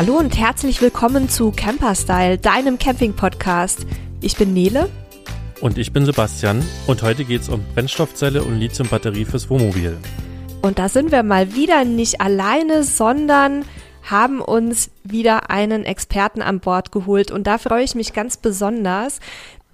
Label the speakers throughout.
Speaker 1: Hallo und herzlich willkommen zu Camperstyle, deinem Camping-Podcast. Ich bin Nele.
Speaker 2: Und ich bin Sebastian. Und heute geht es um Brennstoffzelle und Lithiumbatterie fürs Wohnmobil.
Speaker 1: Und da sind wir mal wieder nicht alleine, sondern haben uns wieder einen Experten an Bord geholt. Und da freue ich mich ganz besonders,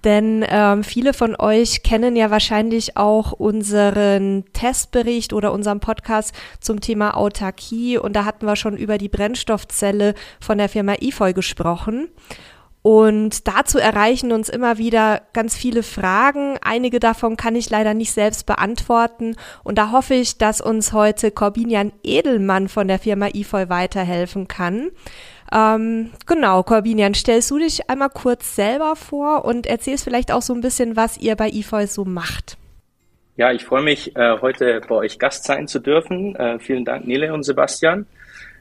Speaker 1: denn ähm, viele von euch kennen ja wahrscheinlich auch unseren Testbericht oder unseren Podcast zum Thema Autarkie. Und da hatten wir schon über die Brennstoffzelle von der Firma EFOY gesprochen. Und dazu erreichen uns immer wieder ganz viele Fragen. Einige davon kann ich leider nicht selbst beantworten. Und da hoffe ich, dass uns heute Corbinian Edelmann von der Firma EFOY weiterhelfen kann. Ähm, genau, Corbinian, stellst du dich einmal kurz selber vor und erzählst vielleicht auch so ein bisschen, was ihr bei EFOY so macht.
Speaker 3: Ja, ich freue mich, äh, heute bei euch Gast sein zu dürfen. Äh, vielen Dank, Nele und Sebastian.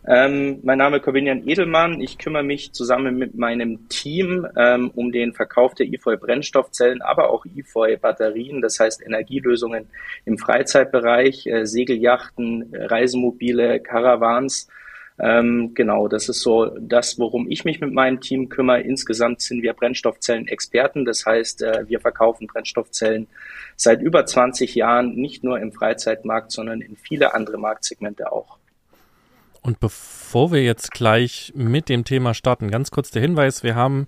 Speaker 3: Ähm, mein Name ist Corbinian Edelmann. Ich kümmere mich zusammen mit meinem Team ähm, um den Verkauf der EFOY Brennstoffzellen, aber auch EFOY Batterien, das heißt Energielösungen im Freizeitbereich, äh, Segelyachten, Reisemobile, Caravans ähm, genau, das ist so das, worum ich mich mit meinem Team kümmere. Insgesamt sind wir Brennstoffzellen-Experten. Das heißt, äh, wir verkaufen Brennstoffzellen seit über 20 Jahren nicht nur im Freizeitmarkt, sondern in viele andere Marktsegmente auch.
Speaker 2: Und bevor wir jetzt gleich mit dem Thema starten, ganz kurz der Hinweis, wir haben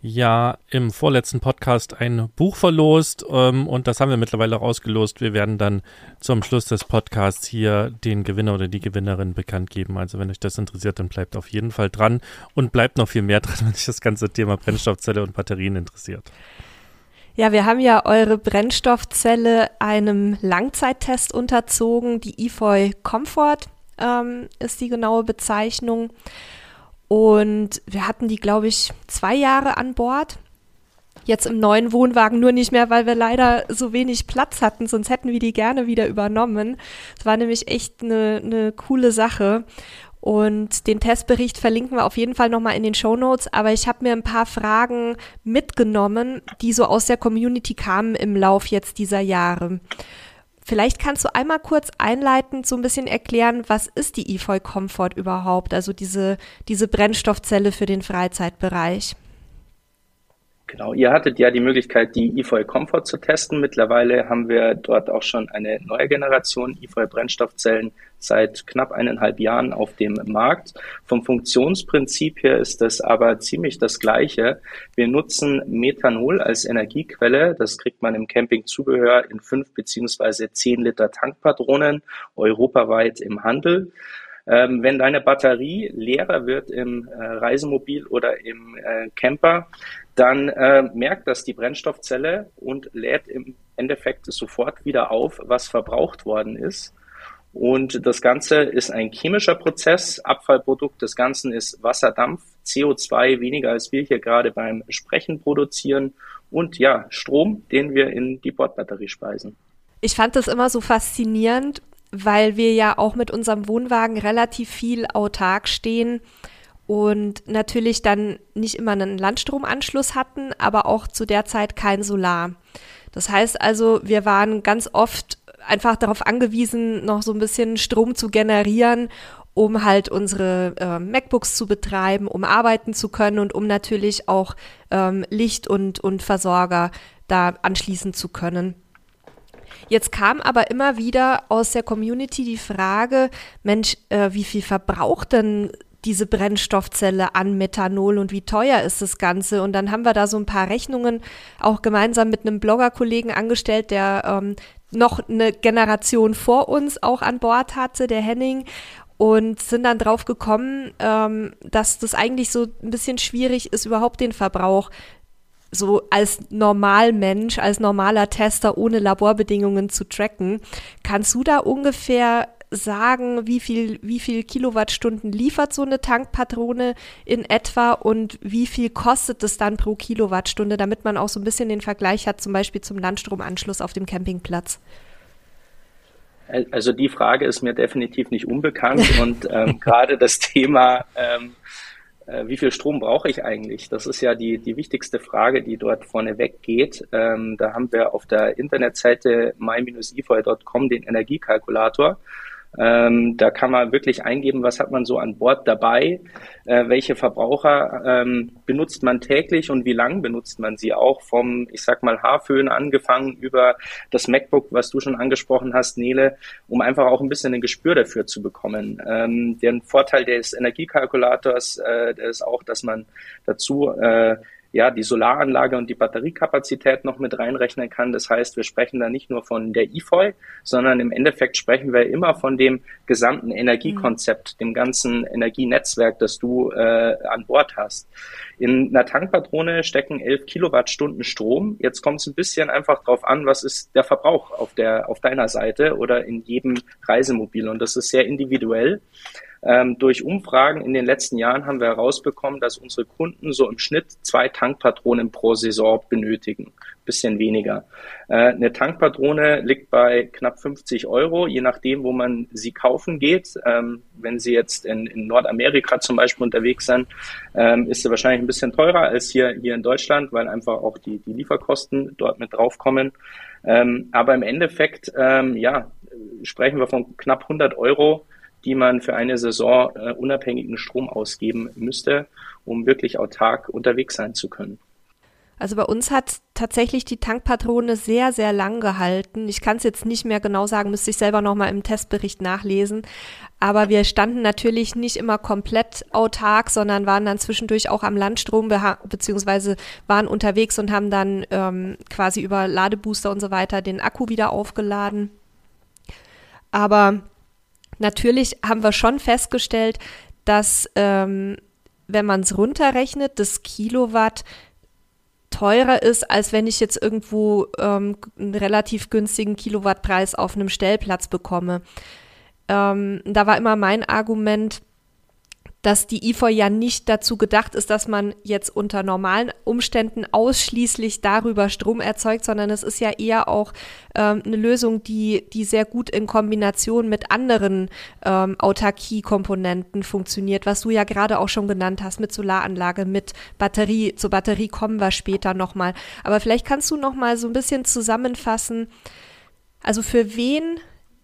Speaker 2: ja im vorletzten Podcast ein Buch verlost ähm, und das haben wir mittlerweile auch ausgelost. Wir werden dann zum Schluss des Podcasts hier den Gewinner oder die Gewinnerin bekannt geben. Also wenn euch das interessiert, dann bleibt auf jeden Fall dran und bleibt noch viel mehr dran, wenn euch das ganze Thema Brennstoffzelle und Batterien interessiert.
Speaker 1: Ja, wir haben ja eure Brennstoffzelle einem Langzeittest unterzogen. Die EFOY Comfort ähm, ist die genaue Bezeichnung. Und wir hatten die, glaube ich, zwei Jahre an Bord. Jetzt im neuen Wohnwagen nur nicht mehr, weil wir leider so wenig Platz hatten, sonst hätten wir die gerne wieder übernommen. Es war nämlich echt eine, eine coole Sache. Und den Testbericht verlinken wir auf jeden Fall nochmal in den Show Notes. Aber ich habe mir ein paar Fragen mitgenommen, die so aus der Community kamen im Lauf jetzt dieser Jahre. Vielleicht kannst du einmal kurz einleitend so ein bisschen erklären, was ist die EFOY Comfort überhaupt, also diese, diese Brennstoffzelle für den Freizeitbereich?
Speaker 3: Genau, ihr hattet ja die Möglichkeit, die EFOY Comfort zu testen. Mittlerweile haben wir dort auch schon eine neue Generation EFOY Brennstoffzellen seit knapp eineinhalb Jahren auf dem Markt. Vom Funktionsprinzip her ist das aber ziemlich das Gleiche. Wir nutzen Methanol als Energiequelle. Das kriegt man im Campingzubehör in fünf beziehungsweise zehn Liter Tankpatronen europaweit im Handel. Ähm, wenn deine Batterie leerer wird im äh, Reisemobil oder im äh, Camper, dann äh, merkt das die Brennstoffzelle und lädt im Endeffekt sofort wieder auf, was verbraucht worden ist. Und das Ganze ist ein chemischer Prozess. Abfallprodukt des Ganzen ist Wasserdampf, CO2 weniger als wir hier gerade beim Sprechen produzieren und ja, Strom, den wir in die Bordbatterie speisen.
Speaker 1: Ich fand das immer so faszinierend, weil wir ja auch mit unserem Wohnwagen relativ viel autark stehen und natürlich dann nicht immer einen Landstromanschluss hatten, aber auch zu der Zeit kein Solar. Das heißt also, wir waren ganz oft einfach darauf angewiesen, noch so ein bisschen Strom zu generieren, um halt unsere äh, MacBooks zu betreiben, um arbeiten zu können und um natürlich auch ähm, Licht und, und Versorger da anschließen zu können. Jetzt kam aber immer wieder aus der Community die Frage, Mensch, äh, wie viel verbraucht denn diese Brennstoffzelle an Methanol und wie teuer ist das Ganze? Und dann haben wir da so ein paar Rechnungen auch gemeinsam mit einem Bloggerkollegen angestellt, der ähm, noch eine Generation vor uns auch an Bord hatte, der Henning und sind dann drauf gekommen, ähm, dass das eigentlich so ein bisschen schwierig ist, überhaupt den Verbrauch so als Normalmensch, als normaler Tester ohne Laborbedingungen zu tracken. Kannst du da ungefähr sagen, wie viel, wie viel Kilowattstunden liefert so eine Tankpatrone in etwa und wie viel kostet es dann pro Kilowattstunde, damit man auch so ein bisschen den Vergleich hat, zum Beispiel zum Landstromanschluss auf dem Campingplatz?
Speaker 3: Also die Frage ist mir definitiv nicht unbekannt und ähm, gerade das Thema, ähm, äh, wie viel Strom brauche ich eigentlich? Das ist ja die, die wichtigste Frage, die dort vorneweg geht. Ähm, da haben wir auf der Internetseite my-efoy.com den Energiekalkulator Ähm, da kann man wirklich eingeben, was hat man so an Bord dabei, äh, welche Verbraucher ähm, benutzt man täglich und wie lang benutzt man sie auch vom, ich sag mal, Haarföhn angefangen über das MacBook, was du schon angesprochen hast, Nele, um einfach auch ein bisschen ein Gespür dafür zu bekommen. Ähm, der Vorteil des Energiekalkulators äh, ist auch, dass man dazu äh, ja, die Solaranlage und die Batteriekapazität noch mit reinrechnen kann. Das heißt, wir sprechen da nicht nur von der IFOI, sondern im Endeffekt sprechen wir immer von dem gesamten Energiekonzept, mhm. dem ganzen Energienetzwerk, das du äh, an Bord hast. In einer Tankpatrone stecken 11 Kilowattstunden Strom. Jetzt kommt es ein bisschen einfach drauf an, was ist der Verbrauch auf der, auf deiner Seite oder in jedem Reisemobil. Und das ist sehr individuell. Ähm, durch Umfragen in den letzten Jahren haben wir herausbekommen, dass unsere Kunden so im Schnitt zwei Tankpatronen pro Saison benötigen. Bisschen weniger. Äh, eine Tankpatrone liegt bei knapp 50 Euro, je nachdem, wo man sie kaufen geht. Ähm, wenn Sie jetzt in, in, Nordamerika zum Beispiel unterwegs sind, ähm, ist sie wahrscheinlich ein bisschen teurer als hier, hier in Deutschland, weil einfach auch die, die Lieferkosten dort mit draufkommen. Ähm, aber im Endeffekt, ähm, ja, sprechen wir von knapp 100 Euro die man für eine Saison äh, unabhängigen Strom ausgeben müsste, um wirklich autark unterwegs sein zu können.
Speaker 1: Also bei uns hat tatsächlich die Tankpatrone sehr, sehr lang gehalten. Ich kann es jetzt nicht mehr genau sagen, müsste ich selber nochmal im Testbericht nachlesen. Aber wir standen natürlich nicht immer komplett autark, sondern waren dann zwischendurch auch am Landstrom beziehungsweise waren unterwegs und haben dann ähm, quasi über Ladebooster und so weiter den Akku wieder aufgeladen. Aber Natürlich haben wir schon festgestellt, dass ähm, wenn man es runterrechnet, das Kilowatt teurer ist, als wenn ich jetzt irgendwo ähm, einen relativ günstigen Kilowattpreis auf einem Stellplatz bekomme. Ähm, da war immer mein Argument, dass die IFO ja nicht dazu gedacht ist, dass man jetzt unter normalen Umständen ausschließlich darüber Strom erzeugt, sondern es ist ja eher auch ähm, eine Lösung, die, die sehr gut in Kombination mit anderen ähm, Autarkie-Komponenten funktioniert, was du ja gerade auch schon genannt hast, mit Solaranlage, mit Batterie. Zur Batterie kommen wir später nochmal. Aber vielleicht kannst du nochmal so ein bisschen zusammenfassen, also für wen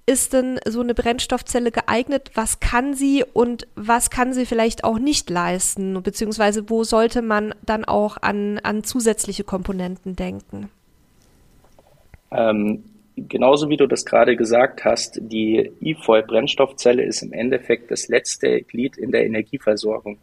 Speaker 1: ist denn so eine Brennstoffzelle geeignet? Was kann sie und was kann sie vielleicht auch nicht leisten? Beziehungsweise wo sollte man dann auch an, an zusätzliche Komponenten denken?
Speaker 3: Ähm, genauso wie du das gerade gesagt hast, die E-Foil-Brennstoffzelle ist im Endeffekt das letzte Glied in der Energieversorgung.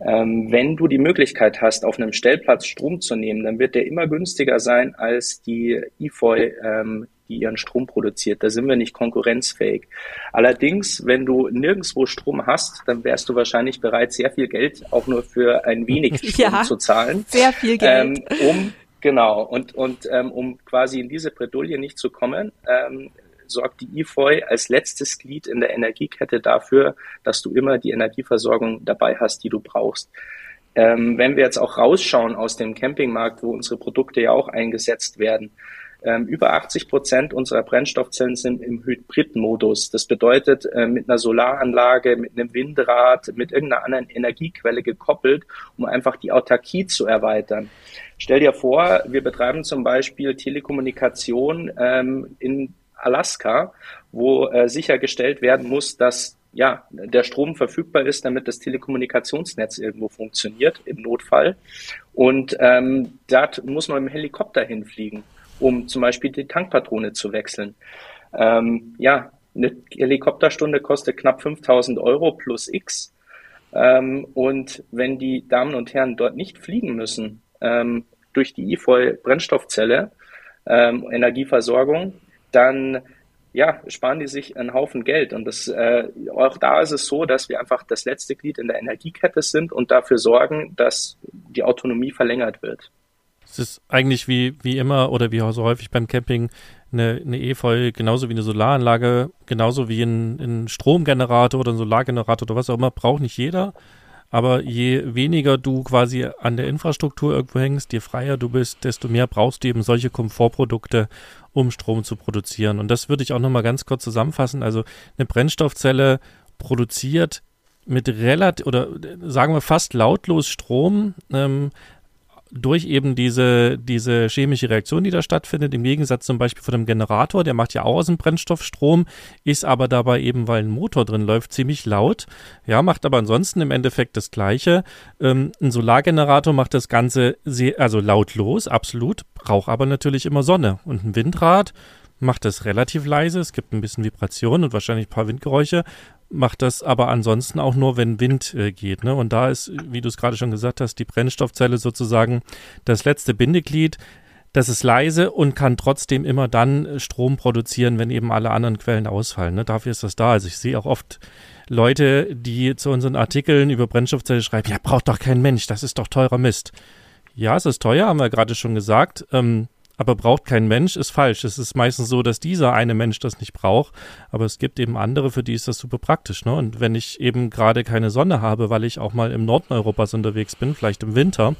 Speaker 3: Ähm, wenn du die Möglichkeit hast, auf einem Stellplatz Strom zu nehmen, dann wird der immer günstiger sein als die E-Foil ähm, die ihren Strom produziert. Da sind wir nicht konkurrenzfähig. Allerdings, wenn du nirgendwo Strom hast, dann wärst du wahrscheinlich bereit, sehr viel Geld auch nur für ein wenig Strom ja, zu zahlen.
Speaker 1: Sehr viel Geld.
Speaker 3: Ähm, um Genau, und, und ähm, um quasi in diese Bredouille nicht zu kommen, ähm, sorgt die IFOI als letztes Glied in der Energiekette dafür, dass du immer die Energieversorgung dabei hast, die du brauchst. Ähm, wenn wir jetzt auch rausschauen aus dem Campingmarkt, wo unsere Produkte ja auch eingesetzt werden, über 80 Prozent unserer Brennstoffzellen sind im Hybridmodus. Das bedeutet, äh, mit einer Solaranlage, mit einem Windrad, mit irgendeiner anderen Energiequelle gekoppelt, um einfach die Autarkie zu erweitern. Stell dir vor, wir betreiben zum Beispiel Telekommunikation ähm, in Alaska, wo äh, sichergestellt werden muss, dass ja, der Strom verfügbar ist, damit das Telekommunikationsnetz irgendwo funktioniert im Notfall. Und ähm, da muss man dem Helikopter hinfliegen um zum Beispiel die Tankpatrone zu wechseln. Ähm, ja, eine Helikopterstunde kostet knapp 5000 Euro plus X. Ähm, und wenn die Damen und Herren dort nicht fliegen müssen, ähm, durch die E-Foil Brennstoffzelle, ähm, Energieversorgung, dann ja, sparen die sich einen Haufen Geld. Und das, äh, auch da ist es so, dass wir einfach das letzte Glied in der Energiekette sind und dafür sorgen, dass die Autonomie verlängert wird.
Speaker 2: Es ist eigentlich wie, wie immer oder wie so häufig beim Camping eine, eine E-Foil genauso wie eine Solaranlage, genauso wie ein, ein Stromgenerator oder ein Solargenerator oder was auch immer, braucht nicht jeder. Aber je weniger du quasi an der Infrastruktur irgendwo hängst, je freier du bist, desto mehr brauchst du eben solche Komfortprodukte, um Strom zu produzieren. Und das würde ich auch nochmal ganz kurz zusammenfassen. Also eine Brennstoffzelle produziert mit relativ oder sagen wir fast lautlos Strom, ähm, durch eben diese, diese chemische Reaktion, die da stattfindet, im Gegensatz zum Beispiel von einem Generator, der macht ja auch aus dem Brennstoff Strom, ist aber dabei eben, weil ein Motor drin läuft, ziemlich laut. Ja, macht aber ansonsten im Endeffekt das Gleiche. Ähm, ein Solargenerator macht das Ganze sehr, also lautlos, absolut, braucht aber natürlich immer Sonne. Und ein Windrad macht das relativ leise. Es gibt ein bisschen Vibration und wahrscheinlich ein paar Windgeräusche macht das aber ansonsten auch nur, wenn Wind äh, geht. Ne? Und da ist, wie du es gerade schon gesagt hast, die Brennstoffzelle sozusagen das letzte Bindeglied. Das ist leise und kann trotzdem immer dann äh, Strom produzieren, wenn eben alle anderen Quellen ausfallen. Ne? Dafür ist das da. Also ich sehe auch oft Leute, die zu unseren Artikeln über Brennstoffzelle schreiben, ja, braucht doch kein Mensch, das ist doch teurer Mist. Ja, es ist teuer, haben wir gerade schon gesagt. Ähm, aber braucht kein Mensch, ist falsch. Es ist meistens so, dass dieser eine Mensch das nicht braucht, aber es gibt eben andere, für die ist das super praktisch. Ne? Und wenn ich eben gerade keine Sonne habe, weil ich auch mal im Norden Europas unterwegs bin, vielleicht im Winter,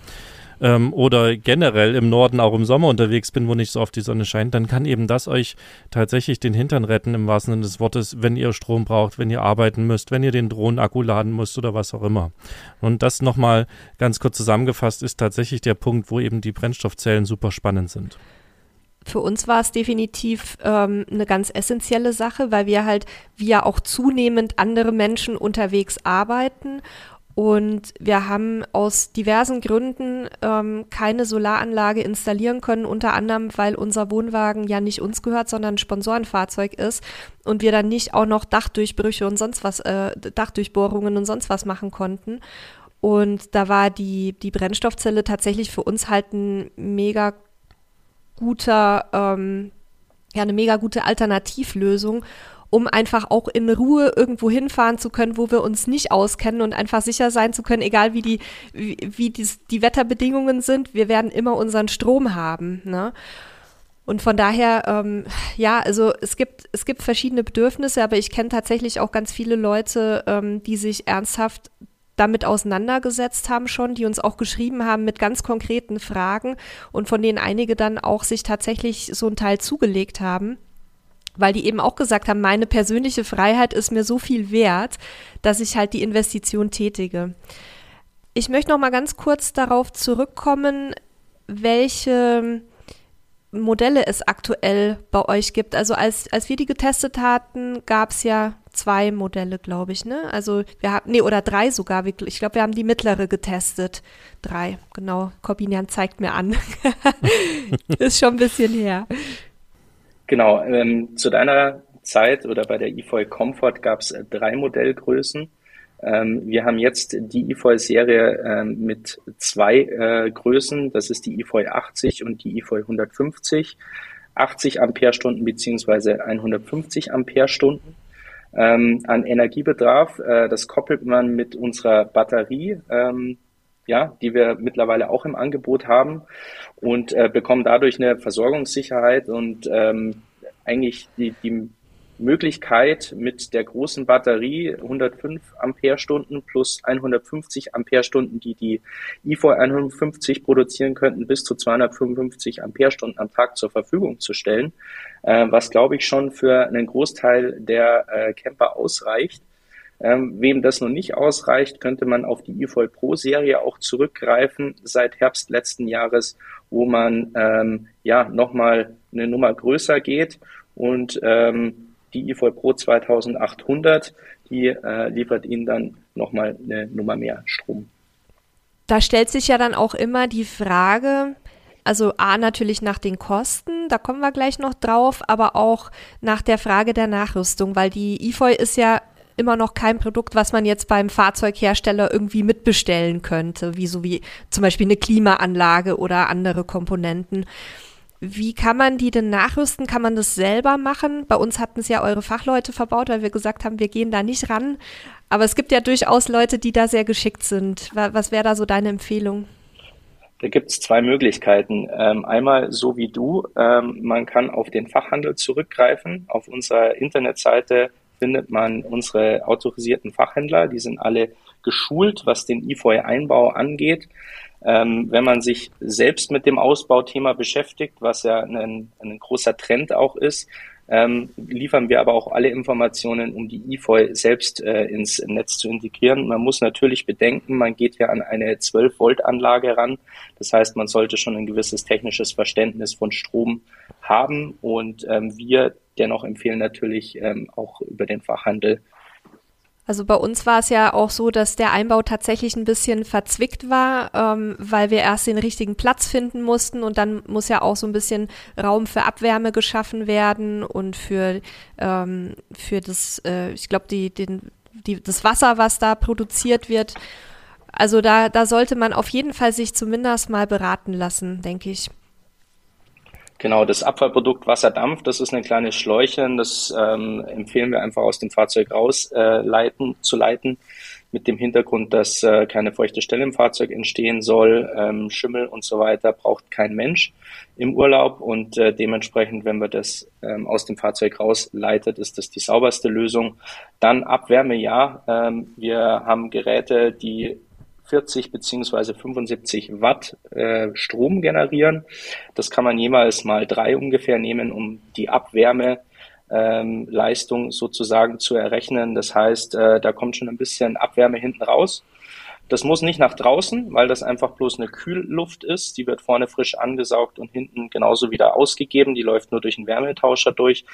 Speaker 2: ähm, oder generell im Norden auch im Sommer unterwegs bin, wo nicht so oft die Sonne scheint, dann kann eben das euch tatsächlich den Hintern retten, im wahrsten Sinne des Wortes, wenn ihr Strom braucht, wenn ihr arbeiten müsst, wenn ihr den Drohnenakku laden müsst oder was auch immer. Und das nochmal ganz kurz zusammengefasst ist tatsächlich der Punkt, wo eben die Brennstoffzellen super spannend sind
Speaker 1: für uns war es definitiv ähm, eine ganz essentielle Sache, weil wir halt, ja auch zunehmend andere Menschen unterwegs arbeiten und wir haben aus diversen Gründen ähm, keine Solaranlage installieren können, unter anderem, weil unser Wohnwagen ja nicht uns gehört, sondern ein Sponsorenfahrzeug ist und wir dann nicht auch noch Dachdurchbrüche und sonst was, äh, Dachdurchbohrungen und sonst was machen konnten. Und da war die, die Brennstoffzelle tatsächlich für uns halt ein mega guter, ähm, ja, eine mega gute Alternativlösung um einfach auch in Ruhe irgendwo hinfahren zu können, wo wir uns nicht auskennen und einfach sicher sein zu können, egal wie die, wie, wie die, die Wetterbedingungen sind, wir werden immer unseren Strom haben. Ne? Und von daher, ähm, ja, also es gibt, es gibt verschiedene Bedürfnisse, aber ich kenne tatsächlich auch ganz viele Leute, ähm, die sich ernsthaft damit auseinandergesetzt haben schon, die uns auch geschrieben haben mit ganz konkreten Fragen und von denen einige dann auch sich tatsächlich so einen Teil zugelegt haben weil die eben auch gesagt haben, meine persönliche Freiheit ist mir so viel wert, dass ich halt die Investition tätige. Ich möchte noch mal ganz kurz darauf zurückkommen, welche Modelle es aktuell bei euch gibt. Also als, als wir die getestet hatten, gab es ja zwei Modelle, glaube ich, ne? Also wir haben, nee, oder drei sogar. Ich glaube, wir haben die mittlere getestet. Drei, genau. Corbinian zeigt mir an. Ist schon ein bisschen her.
Speaker 3: Genau, ähm, zu deiner Zeit oder bei der eFoil Comfort gab es äh, drei Modellgrößen. Ähm, wir haben jetzt die eFoil-Serie ähm, mit zwei äh, Größen. Das ist die eFoil 80 und die eFoil 150. 80 Ampere-Stunden beziehungsweise 150 Ampere-Stunden ähm, an Energiebedarf. Äh, das koppelt man mit unserer Batterie, ähm, ja, die wir mittlerweile auch im Angebot haben und äh, bekommen dadurch eine Versorgungssicherheit und ähm, eigentlich die, die Möglichkeit mit der großen Batterie 105 Ampere-Stunden plus 150 Ampere-Stunden, die die IFO 150 produzieren könnten, bis zu 255 Ampere-Stunden am Tag zur Verfügung zu stellen, äh, was glaube ich schon für einen Großteil der äh, Camper ausreicht. Ähm, wem das noch nicht ausreicht, könnte man auf die eFoil Pro Serie auch zurückgreifen seit Herbst letzten Jahres, wo man ähm, ja nochmal eine Nummer größer geht und ähm, die eFoil Pro 2800, die äh, liefert Ihnen dann nochmal eine Nummer mehr Strom.
Speaker 1: Da stellt sich ja dann auch immer die Frage, also A natürlich nach den Kosten, da kommen wir gleich noch drauf, aber auch nach der Frage der Nachrüstung, weil die eFoil ist ja immer noch kein Produkt, was man jetzt beim Fahrzeughersteller irgendwie mitbestellen könnte, wie so wie zum Beispiel eine Klimaanlage oder andere Komponenten. Wie kann man die denn nachrüsten? Kann man das selber machen? Bei uns hatten es ja eure Fachleute verbaut, weil wir gesagt haben, wir gehen da nicht ran. Aber es gibt ja durchaus Leute, die da sehr geschickt sind. Was wäre da so deine Empfehlung?
Speaker 3: Da gibt es zwei Möglichkeiten. Ähm, einmal so wie du, ähm, man kann auf den Fachhandel zurückgreifen. Auf unserer Internetseite findet man unsere autorisierten Fachhändler. Die sind alle geschult, was den IFOI-Einbau angeht. Ähm, wenn man sich selbst mit dem Ausbauthema beschäftigt, was ja ein, ein großer Trend auch ist, ähm, liefern wir aber auch alle Informationen, um die IFOI selbst äh, ins Netz zu integrieren. Man muss natürlich bedenken, man geht ja an eine 12-Volt-Anlage ran. Das heißt, man sollte schon ein gewisses technisches Verständnis von Strom haben und ähm, wir dennoch empfehlen natürlich ähm, auch über den Fachhandel
Speaker 1: also bei uns war es ja auch so, dass der Einbau tatsächlich ein bisschen verzwickt war, ähm, weil wir erst den richtigen Platz finden mussten und dann muss ja auch so ein bisschen Raum für Abwärme geschaffen werden und für, ähm, für das, äh, ich glaube, die, den, die, das Wasser, was da produziert wird. Also da, da sollte man auf jeden Fall sich zumindest mal beraten lassen, denke ich.
Speaker 3: Genau, das Abfallprodukt Wasserdampf, das ist ein kleines Schläuchen, das ähm, empfehlen wir einfach aus dem Fahrzeug rausleiten, äh, zu leiten, mit dem Hintergrund, dass äh, keine feuchte Stelle im Fahrzeug entstehen soll, ähm, Schimmel und so weiter braucht kein Mensch im Urlaub und äh, dementsprechend, wenn wir das ähm, aus dem Fahrzeug rausleitet, ist das die sauberste Lösung. Dann Abwärme, ja, ähm, wir haben Geräte, die 40 beziehungsweise 75 Watt äh, Strom generieren. Das kann man jemals mal drei ungefähr nehmen, um die Abwärme ähm, sozusagen zu errechnen. Das heißt, äh, da kommt schon ein bisschen Abwärme hinten raus. Das muss nicht nach draußen, weil das einfach bloß eine Kühlluft ist. Die wird vorne frisch angesaugt und hinten genauso wieder ausgegeben. Die läuft nur durch einen Wärmetauscher durch.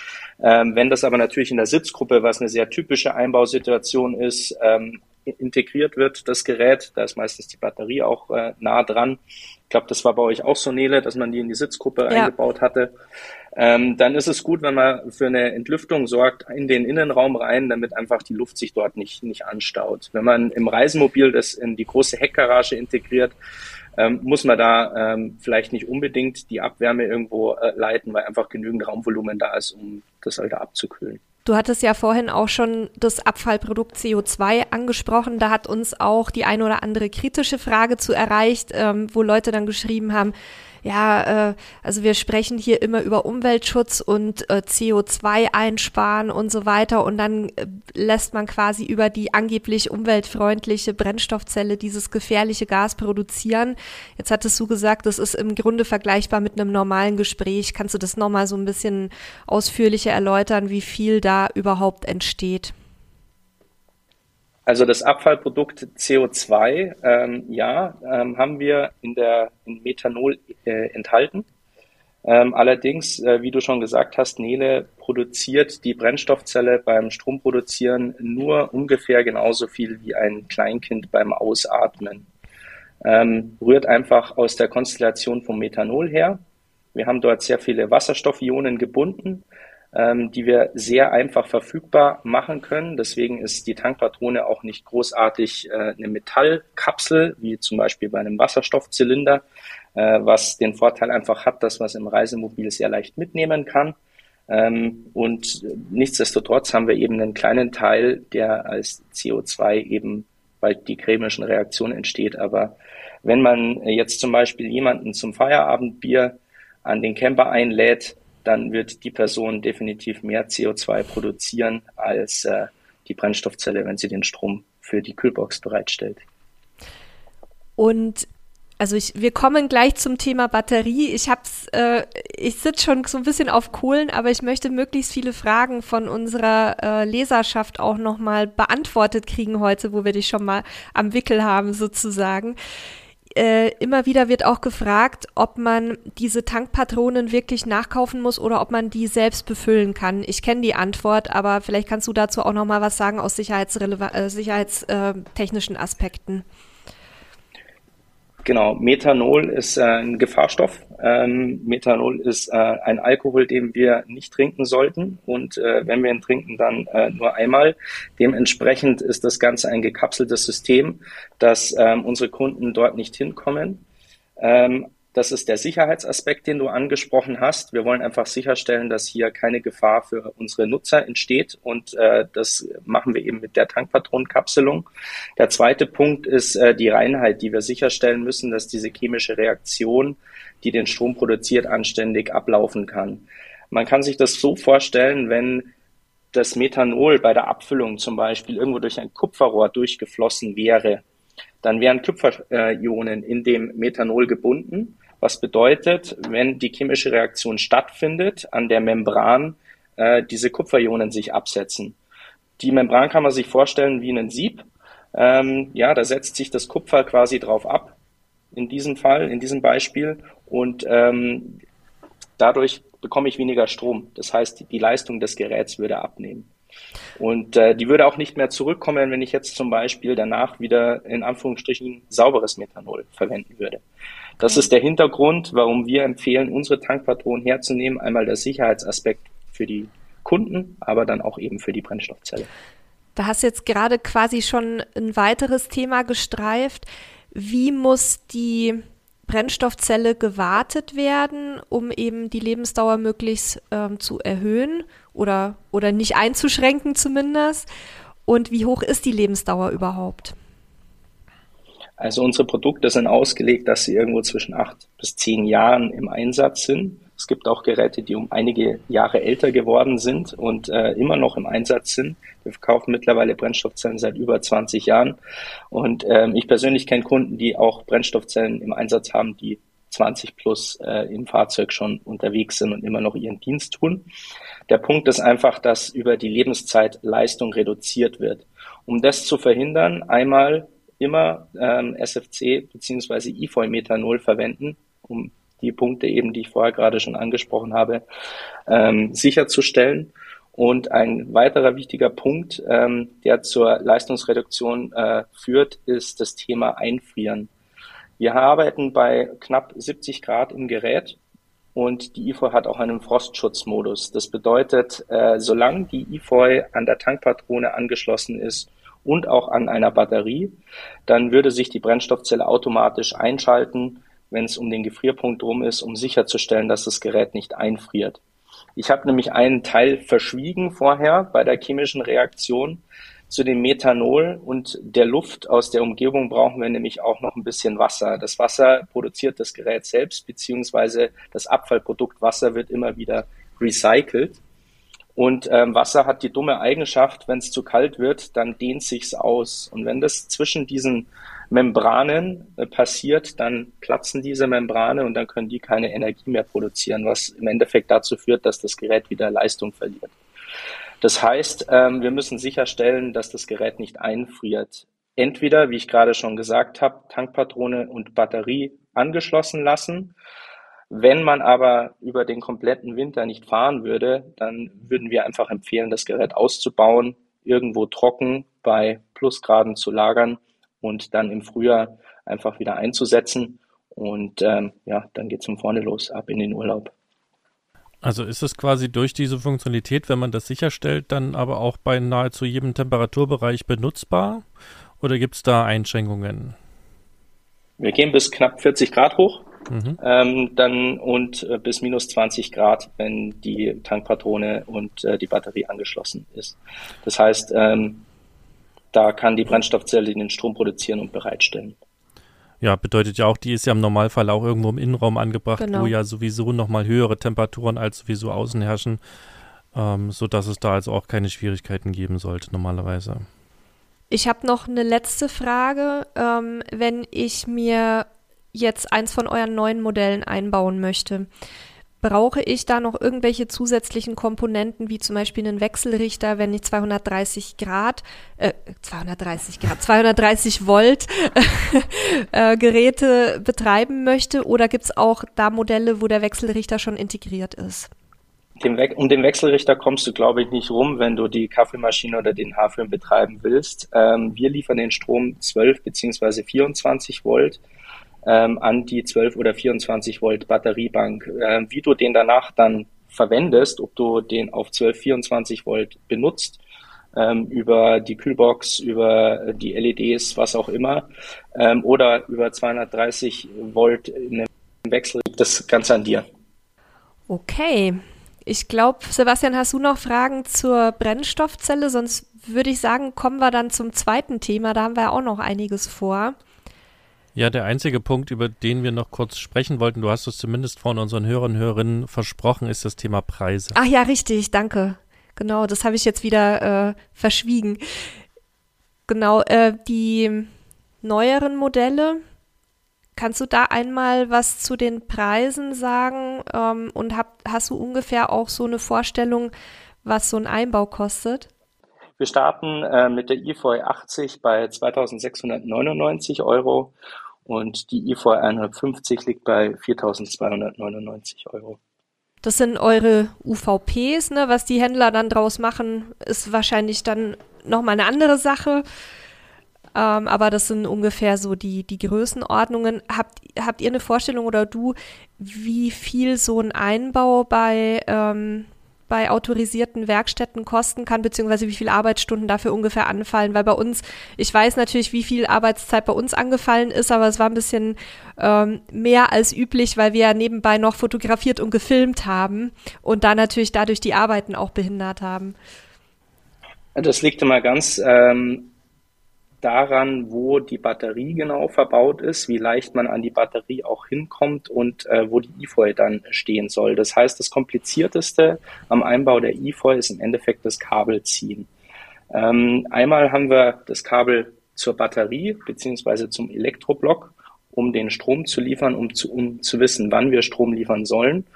Speaker 3: Ähm, wenn das aber natürlich in der Sitzgruppe, was eine sehr typische Einbausituation ist, ähm, integriert wird, das Gerät. Da ist meistens die Batterie auch äh, nah dran. Ich glaube, das war bei euch auch so, Nele, dass man die in die Sitzgruppe ja. eingebaut hatte. Ähm, dann ist es gut, wenn man für eine Entlüftung sorgt in den Innenraum rein, damit einfach die Luft sich dort nicht, nicht anstaut. Wenn man im Reisemobil das in die große Heckgarage integriert, ähm, muss man da ähm, vielleicht nicht unbedingt die Abwärme irgendwo äh, leiten, weil einfach genügend Raumvolumen da ist, um das wieder abzukühlen.
Speaker 1: Du hattest ja vorhin auch schon das Abfallprodukt CO2 angesprochen. Da hat uns auch die eine oder andere kritische Frage zu erreicht, ähm, wo Leute dann geschrieben haben, ja, äh, also wir sprechen hier immer über Umweltschutz und äh, CO2 einsparen und so weiter und dann äh, lässt man quasi über die angeblich umweltfreundliche Brennstoffzelle dieses gefährliche Gas produzieren. Jetzt hattest du gesagt, das ist im Grunde vergleichbar mit einem normalen Gespräch. Kannst du das nochmal so ein bisschen ausführlicher erläutern, wie viel da überhaupt entsteht?
Speaker 3: Also das Abfallprodukt CO2, ähm, ja, ähm, haben wir in der in Methanol äh, enthalten. Ähm, allerdings, äh, wie du schon gesagt hast, Nele produziert die Brennstoffzelle beim Stromproduzieren nur ungefähr genauso viel wie ein Kleinkind beim Ausatmen. Ähm, rührt einfach aus der Konstellation vom Methanol her. Wir haben dort sehr viele Wasserstoffionen gebunden ähm, die wir sehr einfach verfügbar machen können. Deswegen ist die Tankpatrone auch nicht großartig äh, eine Metallkapsel, wie zum Beispiel bei einem Wasserstoffzylinder, äh, was den Vorteil einfach hat, dass man es im Reisemobil sehr leicht mitnehmen kann. Ähm, und nichtsdestotrotz haben wir eben einen kleinen Teil, der als CO2 eben weil die chemischen Reaktion entsteht. Aber wenn man jetzt zum Beispiel jemanden zum Feierabendbier an den Camper einlädt, dann wird die Person definitiv mehr CO2 produzieren als äh, die Brennstoffzelle, wenn sie den Strom für die Kühlbox bereitstellt.
Speaker 1: Und also ich, wir kommen gleich zum Thema Batterie. Ich hab's, äh, ich sitze schon so ein bisschen auf Kohlen, aber ich möchte möglichst viele Fragen von unserer äh, Leserschaft auch nochmal beantwortet kriegen heute, wo wir dich schon mal am Wickel haben sozusagen äh, immer wieder wird auch gefragt, ob man diese Tankpatronen wirklich nachkaufen muss oder ob man die selbst befüllen kann. Ich kenne die Antwort, aber vielleicht kannst du dazu auch noch mal was sagen aus äh, sicherheitstechnischen Aspekten.
Speaker 3: Genau, Methanol ist äh, ein Gefahrstoff. Ähm, Methanol ist äh, ein Alkohol, den wir nicht trinken sollten. Und äh, wenn wir ihn trinken, dann äh, nur einmal. Dementsprechend ist das Ganze ein gekapseltes System, dass ähm, unsere Kunden dort nicht hinkommen. Ähm, das ist der Sicherheitsaspekt, den du angesprochen hast. Wir wollen einfach sicherstellen, dass hier keine Gefahr für unsere Nutzer entsteht und äh, das machen wir eben mit der Tankpatronenkapselung. Der zweite Punkt ist äh, die Reinheit, die wir sicherstellen müssen, dass diese chemische Reaktion, die den Strom produziert, anständig ablaufen kann. Man kann sich das so vorstellen, wenn das Methanol bei der Abfüllung zum Beispiel irgendwo durch ein Kupferrohr durchgeflossen wäre, dann wären Kupferionen in dem Methanol gebunden was bedeutet, wenn die chemische Reaktion stattfindet an der Membran, äh, diese Kupferionen sich absetzen. Die Membran kann man sich vorstellen wie einen Sieb. Ähm, ja, da setzt sich das Kupfer quasi drauf ab, in diesem Fall, in diesem Beispiel. Und ähm, dadurch bekomme ich weniger Strom. Das heißt, die Leistung des Geräts würde abnehmen. Und äh, die würde auch nicht mehr zurückkommen, wenn ich jetzt zum Beispiel danach wieder in Anführungsstrichen sauberes Methanol verwenden würde. Das ist der Hintergrund, warum wir empfehlen, unsere Tankpatronen herzunehmen. Einmal der Sicherheitsaspekt für die Kunden, aber dann auch eben für die Brennstoffzelle.
Speaker 1: Da hast du jetzt gerade quasi schon ein weiteres Thema gestreift. Wie muss die Brennstoffzelle gewartet werden, um eben die Lebensdauer möglichst ähm, zu erhöhen oder, oder nicht einzuschränken zumindest? Und wie hoch ist die Lebensdauer überhaupt?
Speaker 3: Also unsere Produkte sind ausgelegt, dass sie irgendwo zwischen acht bis zehn Jahren im Einsatz sind. Es gibt auch Geräte, die um einige Jahre älter geworden sind und äh, immer noch im Einsatz sind. Wir verkaufen mittlerweile Brennstoffzellen seit über 20 Jahren. Und ähm, ich persönlich kenne Kunden, die auch Brennstoffzellen im Einsatz haben, die 20 plus äh, im Fahrzeug schon unterwegs sind und immer noch ihren Dienst tun. Der Punkt ist einfach, dass über die Lebenszeit Leistung reduziert wird. Um das zu verhindern, einmal immer ähm, SFC bzw. IFOI-Methanol verwenden, um die Punkte eben, die ich vorher gerade schon angesprochen habe, ähm, sicherzustellen. Und ein weiterer wichtiger Punkt, ähm, der zur Leistungsreduktion äh, führt, ist das Thema Einfrieren. Wir arbeiten bei knapp 70 Grad im Gerät und die IFOI hat auch einen Frostschutzmodus. Das bedeutet, äh, solange die IFOI an der Tankpatrone angeschlossen ist und auch an einer Batterie, dann würde sich die Brennstoffzelle automatisch einschalten, wenn es um den Gefrierpunkt rum ist, um sicherzustellen, dass das Gerät nicht einfriert. Ich habe nämlich einen Teil verschwiegen vorher bei der chemischen Reaktion. Zu dem Methanol und der Luft aus der Umgebung brauchen wir nämlich auch noch ein bisschen Wasser. Das Wasser produziert das Gerät selbst, beziehungsweise das Abfallprodukt Wasser wird immer wieder recycelt. Und ähm, Wasser hat die dumme Eigenschaft, wenn es zu kalt wird, dann dehnt sich's aus. Und wenn das zwischen diesen Membranen äh, passiert, dann platzen diese Membrane und dann können die keine Energie mehr produzieren, was im Endeffekt dazu führt, dass das Gerät wieder Leistung verliert. Das heißt, ähm, wir müssen sicherstellen, dass das Gerät nicht einfriert. Entweder, wie ich gerade schon gesagt habe, Tankpatrone und Batterie angeschlossen lassen wenn man aber über den kompletten Winter nicht fahren würde, dann würden wir einfach empfehlen, das Gerät auszubauen, irgendwo trocken bei Plusgraden zu lagern und dann im Frühjahr einfach wieder einzusetzen. Und ähm, ja, dann geht es von vorne los, ab in den Urlaub.
Speaker 2: Also ist es quasi durch diese Funktionalität, wenn man das sicherstellt, dann aber auch bei nahezu jedem Temperaturbereich benutzbar? Oder gibt es da Einschränkungen?
Speaker 3: Wir gehen bis knapp 40 Grad hoch. Mhm. Ähm, dann und äh, bis minus 20 Grad, wenn die Tankpatrone und äh, die Batterie angeschlossen ist. Das heißt, ähm, da kann die Brennstoffzelle den Strom produzieren und bereitstellen.
Speaker 2: Ja, bedeutet ja auch, die ist ja im Normalfall auch irgendwo im Innenraum angebracht, genau. wo ja sowieso nochmal höhere Temperaturen als sowieso außen herrschen, ähm, sodass es da also auch keine Schwierigkeiten geben sollte normalerweise.
Speaker 1: Ich habe noch eine letzte Frage. Ähm, wenn ich mir jetzt eins von euren neuen Modellen einbauen möchte, brauche ich da noch irgendwelche zusätzlichen Komponenten, wie zum Beispiel einen Wechselrichter, wenn ich 230 Grad, äh, 230 Grad, 230 Volt äh, Geräte betreiben möchte? Oder gibt es auch da Modelle, wo der Wechselrichter schon integriert ist?
Speaker 3: um den Wechselrichter kommst du, glaube ich, nicht rum, wenn du die Kaffeemaschine oder den Haarföhn betreiben willst. Ähm, wir liefern den Strom 12 beziehungsweise 24 Volt ähm, an die 12 oder 24 Volt Batteriebank. Ähm, wie du den danach dann verwendest, ob du den auf 12, 24 Volt benutzt, ähm, über die Kühlbox, über die LEDs, was auch immer, ähm, oder über 230 Volt in einem Wechsel, das Ganze an dir.
Speaker 1: Okay. Ich glaube, Sebastian, hast du noch Fragen zur Brennstoffzelle? Sonst würde ich sagen, kommen wir dann zum zweiten Thema. Da haben wir auch noch einiges vor.
Speaker 2: Ja, der einzige Punkt, über den wir noch kurz sprechen wollten, du hast es zumindest von unseren Hörern und Hörerinnen versprochen, ist das Thema Preise.
Speaker 1: Ach ja, richtig, danke. Genau, das habe ich jetzt wieder äh, verschwiegen. Genau, äh, die neueren Modelle Kannst du da einmal was zu den Preisen sagen ähm, und hab, hast du ungefähr auch so eine Vorstellung, was so ein Einbau kostet?
Speaker 3: Wir starten äh, mit der IFOI 80 bei 2699 Euro und die IFOI 150 liegt bei 4299 Euro.
Speaker 1: Das sind eure UVPs, ne? Was die Händler dann draus machen, ist wahrscheinlich dann nochmal eine andere Sache. Ähm, aber das sind ungefähr so die, die Größenordnungen. Habt, habt ihr eine Vorstellung oder du, wie viel so ein Einbau bei, ähm, bei autorisierten Werkstätten kosten kann, beziehungsweise wie viele Arbeitsstunden dafür ungefähr anfallen. Weil bei uns, ich weiß natürlich, wie viel Arbeitszeit bei uns angefallen ist, aber es war ein bisschen ähm, mehr als üblich, weil wir ja nebenbei noch fotografiert und gefilmt haben und da natürlich dadurch die Arbeiten auch behindert haben.
Speaker 3: Das liegt immer ganz ähm, daran, wo die Batterie genau verbaut ist, wie leicht man an die Batterie auch hinkommt und äh, wo die E-Foil dann stehen soll. Das heißt, das Komplizierteste am Einbau der E-Foil ist im Endeffekt das Kabelziehen. Ähm, einmal haben wir das Kabel zur Batterie beziehungsweise zum Elektroblock, um den Strom zu liefern, um zu, um zu wissen, wann wir Strom liefern sollen.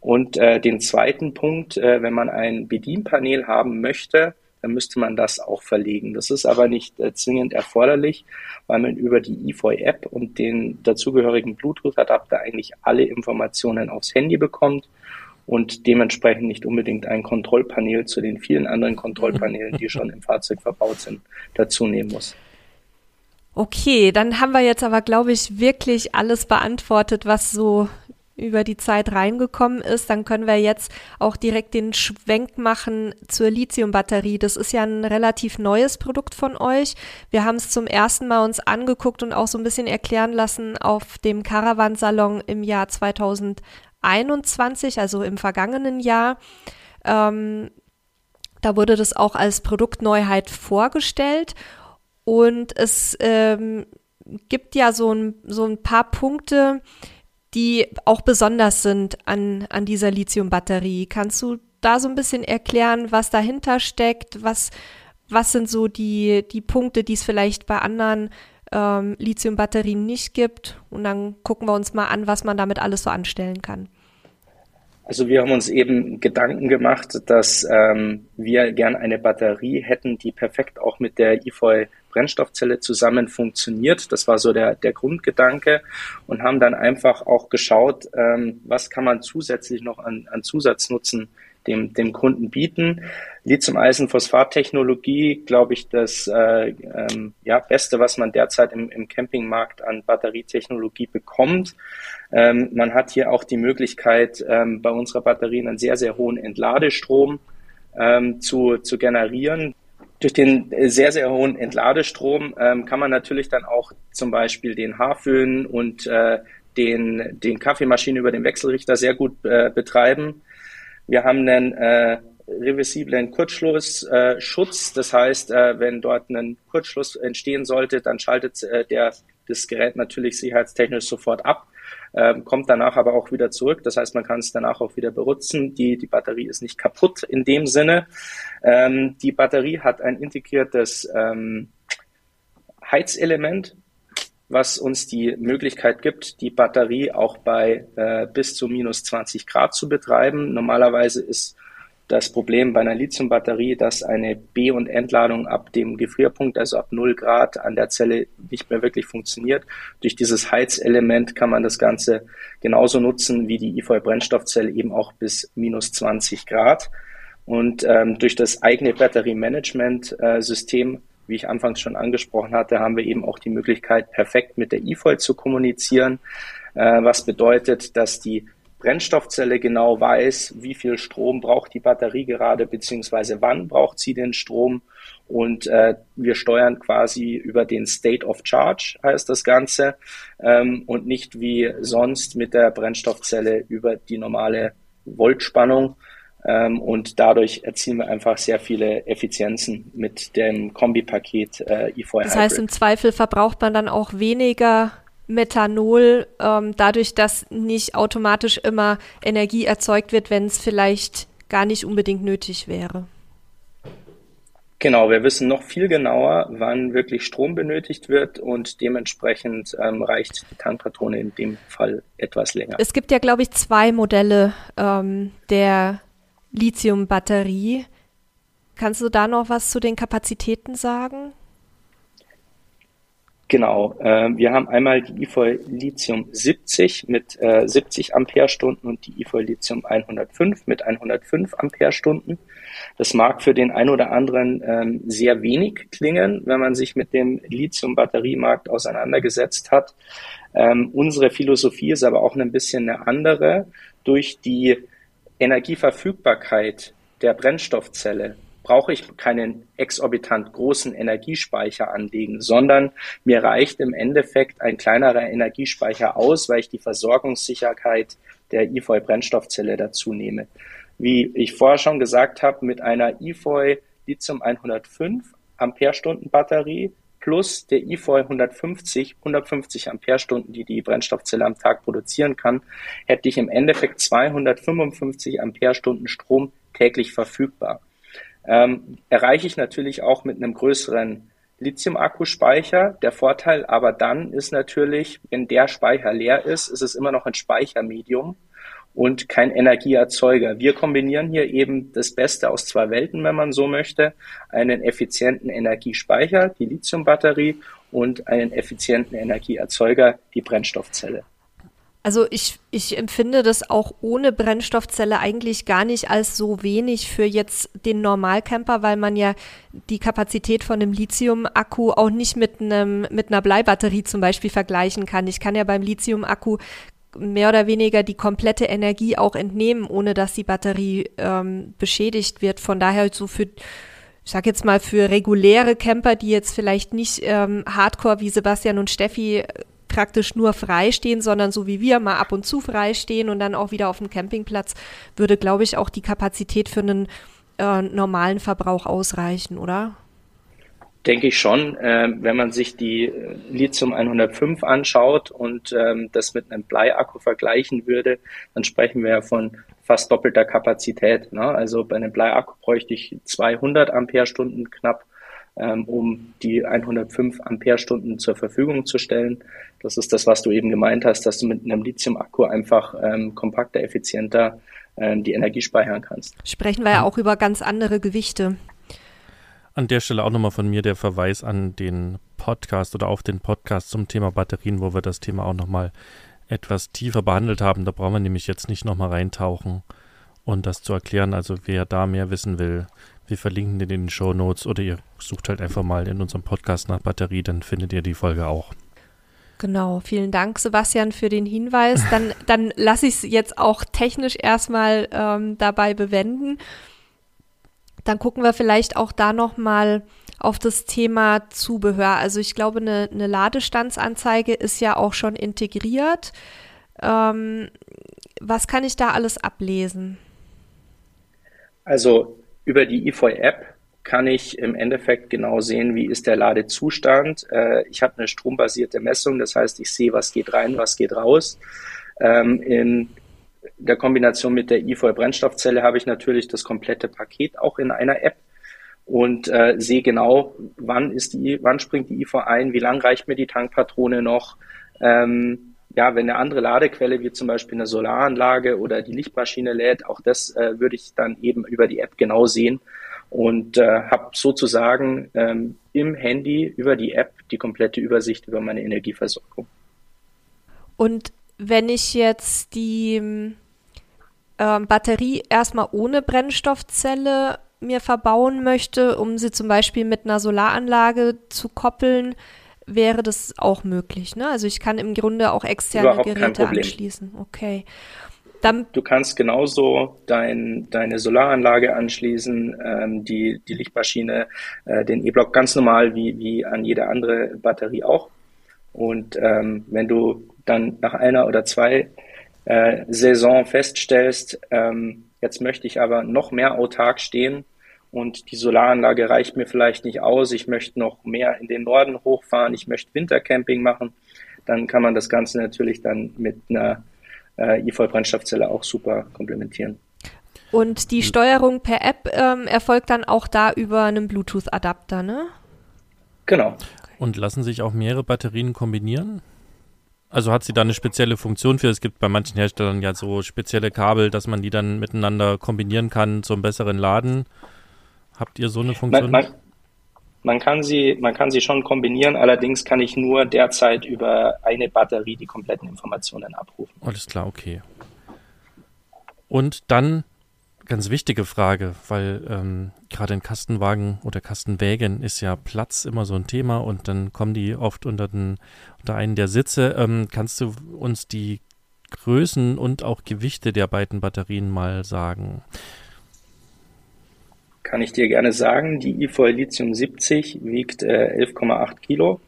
Speaker 3: Und äh, den zweiten Punkt, äh, wenn man ein Bedienpanel haben möchte, dann müsste man das auch verlegen. Das ist aber nicht äh, zwingend erforderlich, weil man über die eFoy-App und den dazugehörigen Bluetooth-Adapter eigentlich alle Informationen aufs Handy bekommt und dementsprechend nicht unbedingt ein Kontrollpanel zu den vielen anderen Kontrollpanelen, die schon im Fahrzeug verbaut sind, dazu nehmen muss.
Speaker 1: Okay, dann haben wir jetzt aber, glaube ich, wirklich alles beantwortet, was so über die Zeit reingekommen ist, dann können wir jetzt auch direkt den Schwenk machen zur Lithium-Batterie. Das ist ja ein relativ neues Produkt von euch. Wir haben es zum ersten Mal uns angeguckt und auch so ein bisschen erklären lassen auf dem Caravan-Salon im Jahr 2021, also im vergangenen Jahr. Ähm, da wurde das auch als Produktneuheit vorgestellt und es ähm, gibt ja so ein, so ein paar Punkte, die auch besonders sind an, an dieser Lithium-Batterie. Kannst du da so ein bisschen erklären, was dahinter steckt? Was, was sind so die, die Punkte, die es vielleicht bei anderen ähm, Lithium-Batterien nicht gibt? Und dann gucken wir uns mal an, was man damit alles so anstellen kann.
Speaker 3: Also wir haben uns eben Gedanken gemacht, dass ähm, wir gern eine Batterie hätten, die perfekt auch mit der EFOI Brennstoffzelle zusammen funktioniert. Das war so der, der Grundgedanke und haben dann einfach auch geschaut, ähm, was kann man zusätzlich noch an, an Zusatznutzen dem, dem Kunden bieten. Lithium-Eisen-Phosphat-Technologie, glaube ich, das äh, ähm, ja, Beste, was man derzeit im, im Campingmarkt an Batterietechnologie bekommt. Ähm, man hat hier auch die Möglichkeit, ähm, bei unserer Batterie einen sehr, sehr hohen Entladestrom ähm, zu, zu generieren. Durch den sehr, sehr hohen Entladestrom ähm, kann man natürlich dann auch zum Beispiel den Haarföhn und äh, den, den Kaffeemaschinen über den Wechselrichter sehr gut äh, betreiben. Wir haben einen äh, reversiblen Kurzschlussschutz. Äh, das heißt, äh, wenn dort ein Kurzschluss entstehen sollte, dann schaltet äh, der, das Gerät natürlich sicherheitstechnisch sofort ab, äh, kommt danach aber auch wieder zurück. Das heißt, man kann es danach auch wieder benutzen. Die, die Batterie ist nicht kaputt in dem Sinne. Ähm, die Batterie hat ein integriertes ähm, Heizelement, was uns die Möglichkeit gibt, die Batterie auch bei äh, bis zu minus 20 Grad zu betreiben. Normalerweise ist das Problem bei einer Lithiumbatterie, dass eine B- und Entladung ab dem Gefrierpunkt, also ab 0 Grad an der Zelle nicht mehr wirklich funktioniert. Durch dieses Heizelement kann man das Ganze genauso nutzen wie die IVL-Brennstoffzelle eben auch bis minus 20 Grad. Und ähm, durch das eigene Batterie-Management-System äh, wie ich anfangs schon angesprochen hatte, haben wir eben auch die Möglichkeit, perfekt mit der eFoil zu kommunizieren, äh, was bedeutet, dass die Brennstoffzelle genau weiß, wie viel Strom braucht die Batterie gerade, beziehungsweise wann braucht sie den Strom. Und äh, wir steuern quasi über den State of Charge, heißt das Ganze, ähm, und nicht wie sonst mit der Brennstoffzelle über die normale Voltspannung. Ähm, und dadurch erzielen wir einfach sehr viele Effizienzen mit dem Kombipaket äh,
Speaker 1: E4 Das heißt, im Zweifel verbraucht man dann auch weniger Methanol, ähm, dadurch, dass nicht automatisch immer Energie erzeugt wird, wenn es vielleicht gar nicht unbedingt nötig wäre.
Speaker 3: Genau, wir wissen noch viel genauer, wann wirklich Strom benötigt wird und dementsprechend ähm, reicht die Tankpatrone in dem Fall etwas länger.
Speaker 1: Es gibt ja, glaube ich, zwei Modelle ähm, der Lithium-Batterie. Kannst du da noch was zu den Kapazitäten sagen?
Speaker 3: Genau, äh, wir haben einmal die IFOL Lithium 70 mit äh, 70 Ampere-Stunden und die IFOL Lithium 105 mit 105 Ampere-Stunden. Das mag für den einen oder anderen ähm, sehr wenig klingen, wenn man sich mit dem Lithium-Batteriemarkt auseinandergesetzt hat. Ähm, unsere Philosophie ist aber auch ein bisschen eine andere. Durch die Energieverfügbarkeit der Brennstoffzelle brauche ich keinen exorbitant großen Energiespeicher anlegen, sondern mir reicht im Endeffekt ein kleinerer Energiespeicher aus, weil ich die Versorgungssicherheit der EFOI-Brennstoffzelle dazu nehme. Wie ich vorher schon gesagt habe, mit einer EFOI Lithium 105 Ampere-Stunden Batterie plus der EFOI 150, 150 Ampere-Stunden, die die Brennstoffzelle am Tag produzieren kann, hätte ich im Endeffekt 255 Ampere-Stunden Strom täglich verfügbar ähm, erreiche ich natürlich auch mit einem größeren Lithium-Akkuspeicher. Der Vorteil aber dann ist natürlich, wenn der Speicher leer ist, ist es immer noch ein Speichermedium und kein Energieerzeuger. Wir kombinieren hier eben das Beste aus zwei Welten, wenn man so möchte. Einen effizienten Energiespeicher, die Lithiumbatterie, und einen effizienten Energieerzeuger, die Brennstoffzelle.
Speaker 1: Also ich, ich empfinde das auch ohne Brennstoffzelle eigentlich gar nicht als so wenig für jetzt den Normalcamper, weil man ja die Kapazität von einem Lithium-Akku auch nicht mit einem mit einer Bleibatterie zum Beispiel vergleichen kann. Ich kann ja beim Lithium-Akku mehr oder weniger die komplette Energie auch entnehmen, ohne dass die Batterie ähm, beschädigt wird. Von daher so für ich sag jetzt mal für reguläre Camper, die jetzt vielleicht nicht ähm, Hardcore wie Sebastian und Steffi praktisch nur freistehen, sondern so wie wir mal ab und zu freistehen und dann auch wieder auf dem Campingplatz, würde, glaube ich, auch die Kapazität für einen äh, normalen Verbrauch ausreichen, oder?
Speaker 3: Denke ich schon. Äh, wenn man sich die äh, Lithium 105 anschaut und ähm, das mit einem Bleiakku vergleichen würde, dann sprechen wir ja von fast doppelter Kapazität. Ne? Also bei einem Bleiakku bräuchte ich 200 Ampere-Stunden knapp um die 105 Ampere-Stunden zur Verfügung zu stellen. Das ist das, was du eben gemeint hast, dass du mit einem Lithium-Akku einfach ähm, kompakter, effizienter ähm, die Energie speichern kannst.
Speaker 1: Sprechen wir ja auch über ganz andere Gewichte.
Speaker 2: An der Stelle auch nochmal von mir der Verweis an den Podcast oder auf den Podcast zum Thema Batterien, wo wir das Thema auch nochmal etwas tiefer behandelt haben. Da brauchen wir nämlich jetzt nicht nochmal reintauchen und das zu erklären. Also wer da mehr wissen will, wir verlinken den in den Show Notes oder ihr sucht halt einfach mal in unserem Podcast nach Batterie, dann findet ihr die Folge auch.
Speaker 1: Genau, vielen Dank, Sebastian, für den Hinweis. Dann, dann lasse ich es jetzt auch technisch erstmal ähm, dabei bewenden. Dann gucken wir vielleicht auch da nochmal auf das Thema Zubehör. Also ich glaube, eine, eine Ladestandsanzeige ist ja auch schon integriert. Ähm, was kann ich da alles ablesen?
Speaker 3: Also über die EFOI-App kann ich im Endeffekt genau sehen, wie ist der Ladezustand. Äh, ich habe eine strombasierte Messung, das heißt, ich sehe, was geht rein, was geht raus. Ähm, in der Kombination mit der EFOI-Brennstoffzelle habe ich natürlich das komplette Paket auch in einer App und äh, sehe genau, wann ist die, wann springt die IFO ein, wie lang reicht mir die Tankpatrone noch. Ähm, ja, wenn eine andere Ladequelle wie zum Beispiel eine Solaranlage oder die Lichtmaschine lädt, auch das äh, würde ich dann eben über die App genau sehen und äh, habe sozusagen ähm, im Handy über die App die komplette Übersicht über meine Energieversorgung.
Speaker 1: Und wenn ich jetzt die ähm, Batterie erstmal ohne Brennstoffzelle mir verbauen möchte, um sie zum Beispiel mit einer Solaranlage zu koppeln, wäre das auch möglich. Ne? Also ich kann im Grunde auch externe Überhaupt Geräte anschließen. Okay.
Speaker 3: Dann du kannst genauso dein, deine Solaranlage anschließen, ähm, die, die Lichtmaschine, äh, den E-Block ganz normal wie, wie an jede andere Batterie auch. Und ähm, wenn du dann nach einer oder zwei äh, Saison feststellst, ähm, jetzt möchte ich aber noch mehr autark stehen, und die Solaranlage reicht mir vielleicht nicht aus, ich möchte noch mehr in den Norden hochfahren, ich möchte Wintercamping machen, dann kann man das Ganze natürlich dann mit einer äh, E-Voll-Brennstoffzelle auch super komplementieren.
Speaker 1: Und die Steuerung per App ähm, erfolgt dann auch da über einen Bluetooth-Adapter, ne?
Speaker 3: Genau.
Speaker 2: Und lassen sich auch mehrere Batterien kombinieren? Also hat sie da eine spezielle Funktion für? Es gibt bei manchen Herstellern ja so spezielle Kabel, dass man die dann miteinander kombinieren kann zum besseren Laden. Habt ihr so eine Funktion?
Speaker 3: Man, man, man, kann sie, man kann sie schon kombinieren, allerdings kann ich nur derzeit über eine Batterie die kompletten Informationen abrufen.
Speaker 2: Alles klar, okay. Und dann ganz wichtige Frage, weil ähm, gerade in Kastenwagen oder Kastenwägen ist ja Platz immer so ein Thema und dann kommen die oft unter, den, unter einen der Sitze. Ähm, kannst du uns die Größen und auch Gewichte der beiden Batterien mal sagen?
Speaker 3: Kann ich dir gerne sagen. Die IFOL Lithium 70 wiegt äh, 11,8 Kilo.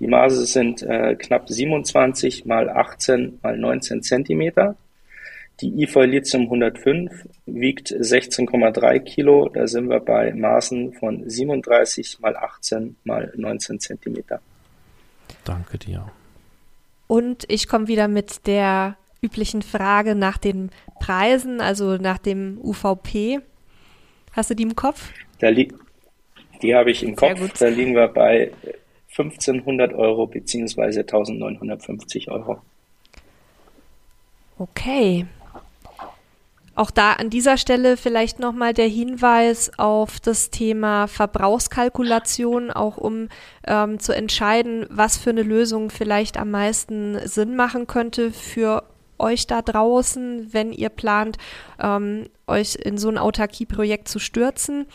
Speaker 3: Die Maße sind äh, knapp 27 mal 18 mal 19 Zentimeter. Die IFOL Lithium 105 wiegt 16,3 Kilo. Da sind wir bei Maßen von 37 mal 18 mal 19 Zentimeter.
Speaker 2: Danke dir.
Speaker 1: Und ich komme wieder mit der üblichen Frage nach den Preisen, also nach dem UVP. Hast du die im Kopf?
Speaker 3: Li die habe ich im Sehr Kopf. Gut. Da liegen wir bei 1500 Euro bzw. 1950 Euro.
Speaker 1: Okay. Auch da an dieser Stelle vielleicht nochmal der Hinweis auf das Thema Verbrauchskalkulation, auch um ähm, zu entscheiden, was für eine Lösung vielleicht am meisten Sinn machen könnte für euch da draußen, wenn ihr plant, ähm, euch in so ein Autarkie-Projekt zu stürzen.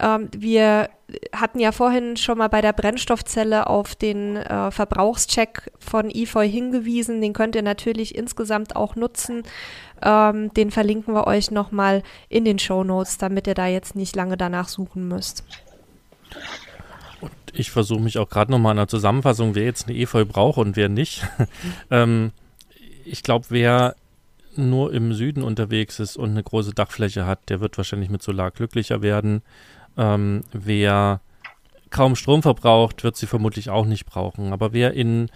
Speaker 1: Ähm, wir hatten ja vorhin schon mal bei der Brennstoffzelle auf den äh, Verbrauchscheck von EFOI hingewiesen. Den könnt ihr natürlich insgesamt auch nutzen. Ähm, den verlinken wir euch nochmal in den Show Notes, damit ihr da jetzt nicht lange danach suchen müsst.
Speaker 2: Und ich versuche mich auch gerade nochmal in der Zusammenfassung, wer jetzt eine EFOI braucht und wer nicht. ähm, ich glaube, wer nur im Süden unterwegs ist und eine große Dachfläche hat, der wird wahrscheinlich mit Solar glücklicher werden. Ähm, wer kaum Strom verbraucht, wird sie vermutlich auch nicht brauchen. Aber wer in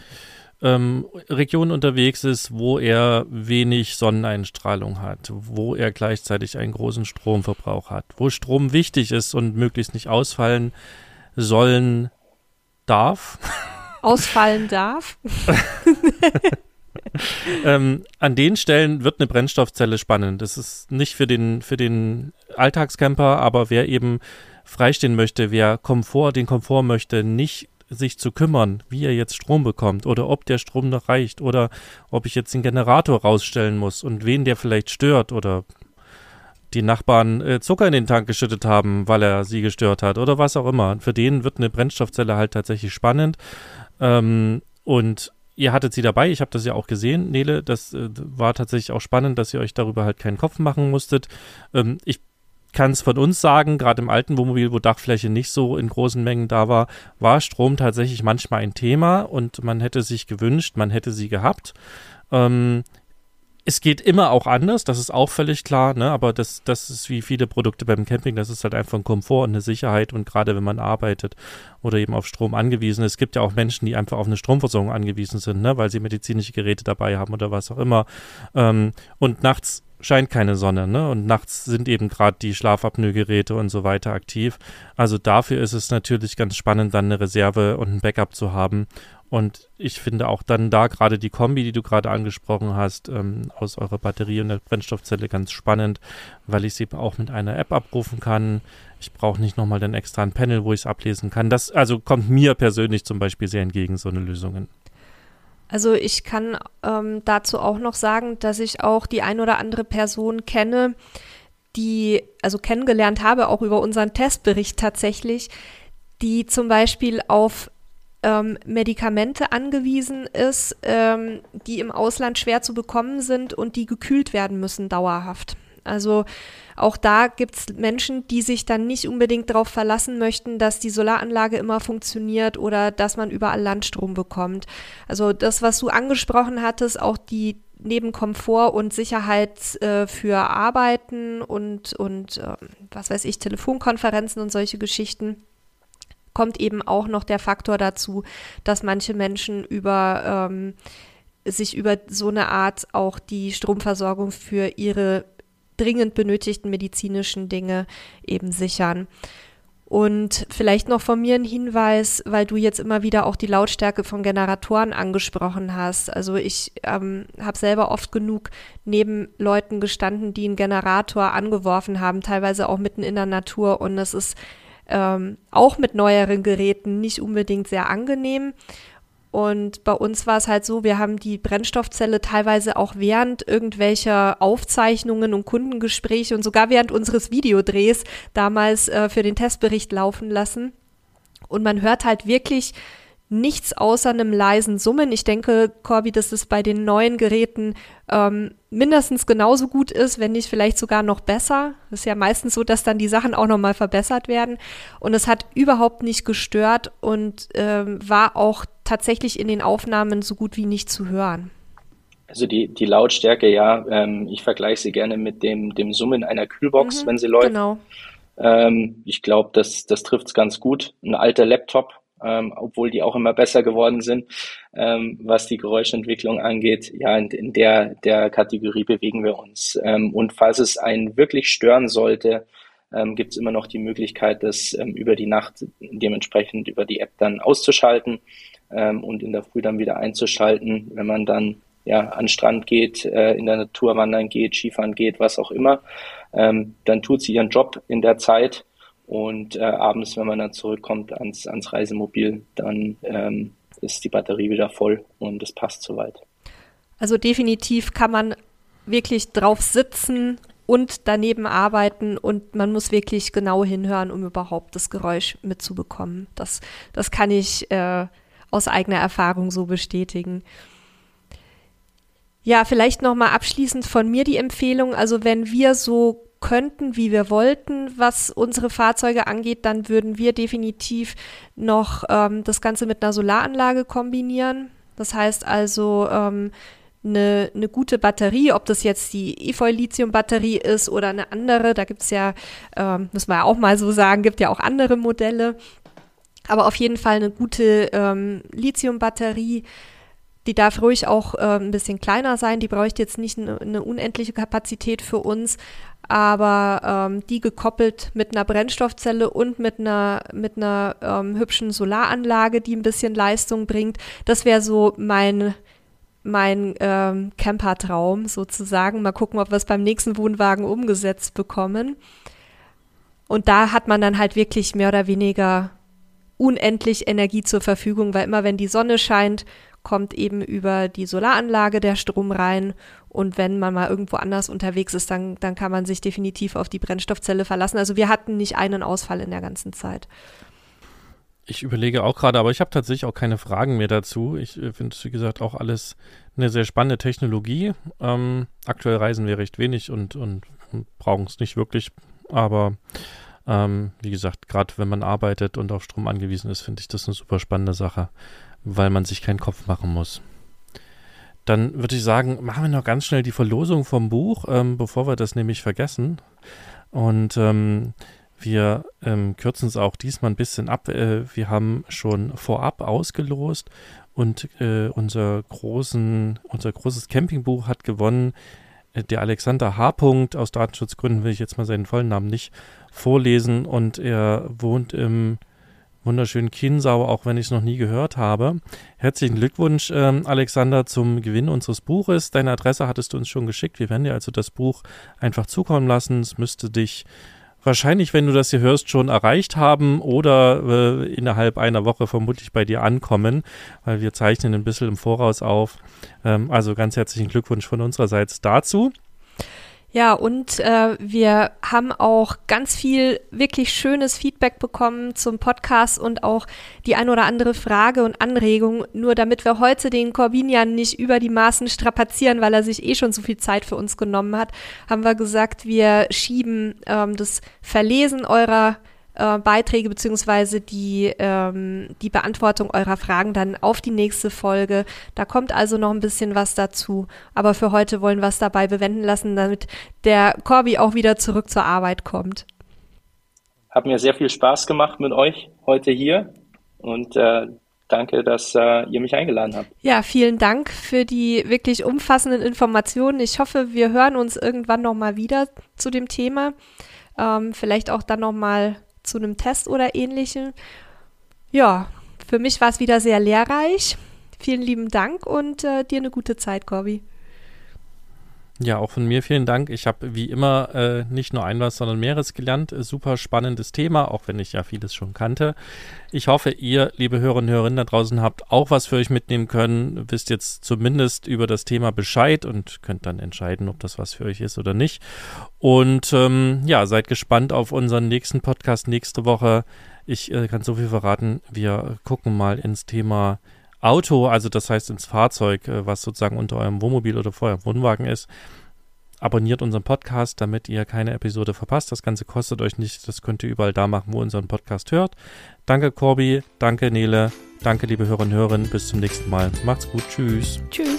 Speaker 2: ähm, Regionen unterwegs ist, wo er wenig Sonneneinstrahlung hat, wo er gleichzeitig einen großen Stromverbrauch hat, wo Strom wichtig ist und möglichst nicht ausfallen sollen darf.
Speaker 1: Ausfallen darf.
Speaker 2: ähm, an den Stellen wird eine Brennstoffzelle spannend. Das ist nicht für den, für den Alltagscamper, aber wer eben freistehen möchte, wer Komfort, den Komfort möchte, nicht sich zu kümmern, wie er jetzt Strom bekommt oder ob der Strom noch reicht oder ob ich jetzt den Generator rausstellen muss und wen der vielleicht stört oder die Nachbarn äh, Zucker in den Tank geschüttet haben, weil er sie gestört hat oder was auch immer. Für den wird eine Brennstoffzelle halt tatsächlich spannend. Ähm, und ihr hattet sie dabei, ich habe das ja auch gesehen, Nele, das äh, war tatsächlich auch spannend, dass ihr euch darüber halt keinen Kopf machen musstet. Ähm, ich kann es von uns sagen, gerade im alten Wohnmobil, wo Dachfläche nicht so in großen Mengen da war, war Strom tatsächlich manchmal ein Thema und man hätte sich gewünscht, man hätte sie gehabt. Ähm, es geht immer auch anders, das ist auch völlig klar, ne? aber das, das ist wie viele Produkte beim Camping, das ist halt einfach ein Komfort und eine Sicherheit und gerade wenn man arbeitet oder eben auf Strom angewiesen ist. Es gibt ja auch Menschen, die einfach auf eine Stromversorgung angewiesen sind, ne? weil sie medizinische Geräte dabei haben oder was auch immer. Ähm, und nachts scheint keine Sonne, ne? Und nachts sind eben gerade die Schlafapnoe-Geräte und so weiter aktiv. Also dafür ist es natürlich ganz spannend, dann eine Reserve und ein Backup zu haben. Und ich finde auch dann da gerade die Kombi, die du gerade angesprochen hast, ähm, aus eurer Batterie und der Brennstoffzelle ganz spannend, weil ich sie auch mit einer App abrufen kann. Ich brauche nicht nochmal den extra Panel, wo ich es ablesen kann. Das also kommt mir persönlich zum Beispiel sehr entgegen, so eine Lösung.
Speaker 1: Also ich kann ähm, dazu auch noch sagen, dass ich auch die ein oder andere Person kenne, die, also kennengelernt habe, auch über unseren Testbericht tatsächlich, die zum Beispiel auf ähm, Medikamente angewiesen ist, ähm, die im Ausland schwer zu bekommen sind und die gekühlt werden müssen dauerhaft. Also auch da gibt es Menschen, die sich dann nicht unbedingt darauf verlassen möchten, dass die Solaranlage immer funktioniert oder dass man überall Landstrom bekommt. Also das, was du angesprochen hattest, auch die neben Komfort und Sicherheit äh, für Arbeiten und, und äh, was weiß ich, Telefonkonferenzen und solche Geschichten kommt eben auch noch der Faktor dazu, dass manche Menschen über ähm, sich über so eine Art auch die Stromversorgung für ihre dringend benötigten medizinischen Dinge eben sichern. Und vielleicht noch von mir ein Hinweis, weil du jetzt immer wieder auch die Lautstärke von Generatoren angesprochen hast. Also ich ähm, habe selber oft genug neben Leuten gestanden, die einen Generator angeworfen haben, teilweise auch mitten in der Natur. Und es ist ähm, auch mit neueren Geräten nicht unbedingt sehr angenehm. Und bei uns war es halt so, wir haben die Brennstoffzelle teilweise auch während irgendwelcher Aufzeichnungen und Kundengespräche und sogar während unseres Videodrehs damals äh, für den Testbericht laufen lassen. Und man hört halt wirklich nichts außer einem leisen Summen. Ich denke, Corby, dass es bei den neuen Geräten ähm, mindestens genauso gut ist, wenn nicht vielleicht sogar noch besser. Es ist ja meistens so, dass dann die Sachen auch nochmal verbessert werden. Und es hat überhaupt nicht gestört und ähm, war auch tatsächlich in den Aufnahmen so gut wie nicht zu hören.
Speaker 3: Also die, die Lautstärke, ja, ähm, ich vergleiche sie gerne mit dem, dem Summen einer Kühlbox, mhm, wenn sie läuft. Genau. Ähm, ich glaube, das, das trifft es ganz gut. Ein alter Laptop ähm, obwohl die auch immer besser geworden sind, ähm, was die Geräuschentwicklung angeht. Ja, in, in der, der Kategorie bewegen wir uns. Ähm, und falls es einen wirklich stören sollte, ähm, gibt es immer noch die Möglichkeit, das ähm, über die Nacht dementsprechend über die App dann auszuschalten ähm, und in der Früh dann wieder einzuschalten, wenn man dann ja, an Strand geht, äh, in der Natur wandern geht, Skifahren geht, was auch immer, ähm, dann tut sie ihren Job in der Zeit und äh, abends, wenn man dann zurückkommt ans, ans Reisemobil, dann ähm, ist die Batterie wieder voll und es passt soweit.
Speaker 1: Also definitiv kann man wirklich drauf sitzen und daneben arbeiten und man muss wirklich genau hinhören, um überhaupt das Geräusch mitzubekommen. Das, das kann ich äh, aus eigener Erfahrung so bestätigen. Ja, vielleicht noch mal abschließend von mir die Empfehlung. Also wenn wir so könnten, wie wir wollten, was unsere Fahrzeuge angeht, dann würden wir definitiv noch ähm, das Ganze mit einer Solaranlage kombinieren. Das heißt also ähm, eine, eine gute Batterie, ob das jetzt die EFOY-Lithium-Batterie ist oder eine andere, da gibt es ja, ähm, muss man ja auch mal so sagen, gibt ja auch andere Modelle. Aber auf jeden Fall eine gute ähm, Lithium-Batterie. Die darf ruhig auch äh, ein bisschen kleiner sein. Die bräuchte jetzt nicht eine, eine unendliche Kapazität für uns, aber ähm, die gekoppelt mit einer Brennstoffzelle und mit einer, mit einer ähm, hübschen Solaranlage, die ein bisschen Leistung bringt. Das wäre so mein, mein ähm, Campertraum sozusagen. Mal gucken, ob wir es beim nächsten Wohnwagen umgesetzt bekommen. Und da hat man dann halt wirklich mehr oder weniger unendlich Energie zur Verfügung, weil immer wenn die Sonne scheint, kommt eben über die Solaranlage der Strom rein und wenn man mal irgendwo anders unterwegs ist, dann, dann kann man sich definitiv auf die Brennstoffzelle verlassen. Also wir hatten nicht einen Ausfall in der ganzen Zeit.
Speaker 2: Ich überlege auch gerade, aber ich habe tatsächlich auch keine Fragen mehr dazu. Ich äh, finde es, wie gesagt, auch alles eine sehr spannende Technologie. Ähm, aktuell reisen wir recht wenig und, und brauchen es nicht wirklich. Aber ähm, wie gesagt, gerade wenn man arbeitet und auf Strom angewiesen ist, finde ich das eine super spannende Sache, weil man sich keinen Kopf machen muss. Dann würde ich sagen, machen wir noch ganz schnell die Verlosung vom Buch, ähm, bevor wir das nämlich vergessen. Und ähm, wir ähm, kürzen es auch diesmal ein bisschen ab. Äh, wir haben schon vorab ausgelost und äh, unser, großen, unser großes Campingbuch hat gewonnen. Äh, der Alexander H. aus Datenschutzgründen will ich jetzt mal seinen vollen Namen nicht vorlesen und er wohnt im wunderschönen Kinsau, auch wenn ich es noch nie gehört habe. Herzlichen Glückwunsch, ähm, Alexander, zum Gewinn unseres Buches. Deine Adresse hattest du uns schon geschickt. Wir werden dir also das Buch einfach zukommen lassen. Es müsste dich wahrscheinlich, wenn du das hier hörst, schon erreicht haben oder äh, innerhalb einer Woche vermutlich bei dir ankommen, weil wir zeichnen ein bisschen im Voraus auf. Ähm, also ganz herzlichen Glückwunsch von unsererseits dazu.
Speaker 1: Ja, und äh, wir haben auch ganz viel wirklich schönes Feedback bekommen zum Podcast und auch die ein oder andere Frage und Anregung. Nur damit wir heute den Corbinian nicht über die Maßen strapazieren, weil er sich eh schon so viel Zeit für uns genommen hat, haben wir gesagt, wir schieben ähm, das Verlesen eurer äh, Beiträge beziehungsweise die, ähm, die Beantwortung eurer Fragen dann auf die nächste Folge. Da kommt also noch ein bisschen was dazu. Aber für heute wollen wir es dabei bewenden lassen, damit der Corby auch wieder zurück zur Arbeit kommt.
Speaker 3: Hat mir sehr viel Spaß gemacht mit euch heute hier und äh, danke, dass äh, ihr mich eingeladen habt.
Speaker 1: Ja, vielen Dank für die wirklich umfassenden Informationen. Ich hoffe, wir hören uns irgendwann nochmal wieder zu dem Thema. Ähm, vielleicht auch dann nochmal zu einem Test oder ähnlichem. Ja, für mich war es wieder sehr lehrreich. Vielen lieben Dank und äh, dir eine gute Zeit, Corby.
Speaker 2: Ja, auch von mir vielen Dank. Ich habe wie immer äh, nicht nur ein was, sondern mehres gelernt. Super spannendes Thema, auch wenn ich ja vieles schon kannte. Ich hoffe, ihr, liebe Hörerinnen und Hörer da draußen, habt auch was für euch mitnehmen können. Wisst jetzt zumindest über das Thema Bescheid und könnt dann entscheiden, ob das was für euch ist oder nicht. Und ähm, ja, seid gespannt auf unseren nächsten Podcast nächste Woche. Ich äh, kann so viel verraten. Wir gucken mal ins Thema Auto, also das heißt ins Fahrzeug, äh, was sozusagen unter eurem Wohnmobil oder vor eurem Wohnwagen ist. Abonniert unseren Podcast, damit ihr keine Episode verpasst. Das Ganze kostet euch nicht. Das könnt ihr überall da machen, wo ihr unseren Podcast hört. Danke, Corby. Danke, Nele. Danke, liebe Hörerinnen und Hörer. Bis zum nächsten Mal. Macht's gut. Tschüss.
Speaker 1: Tschüss.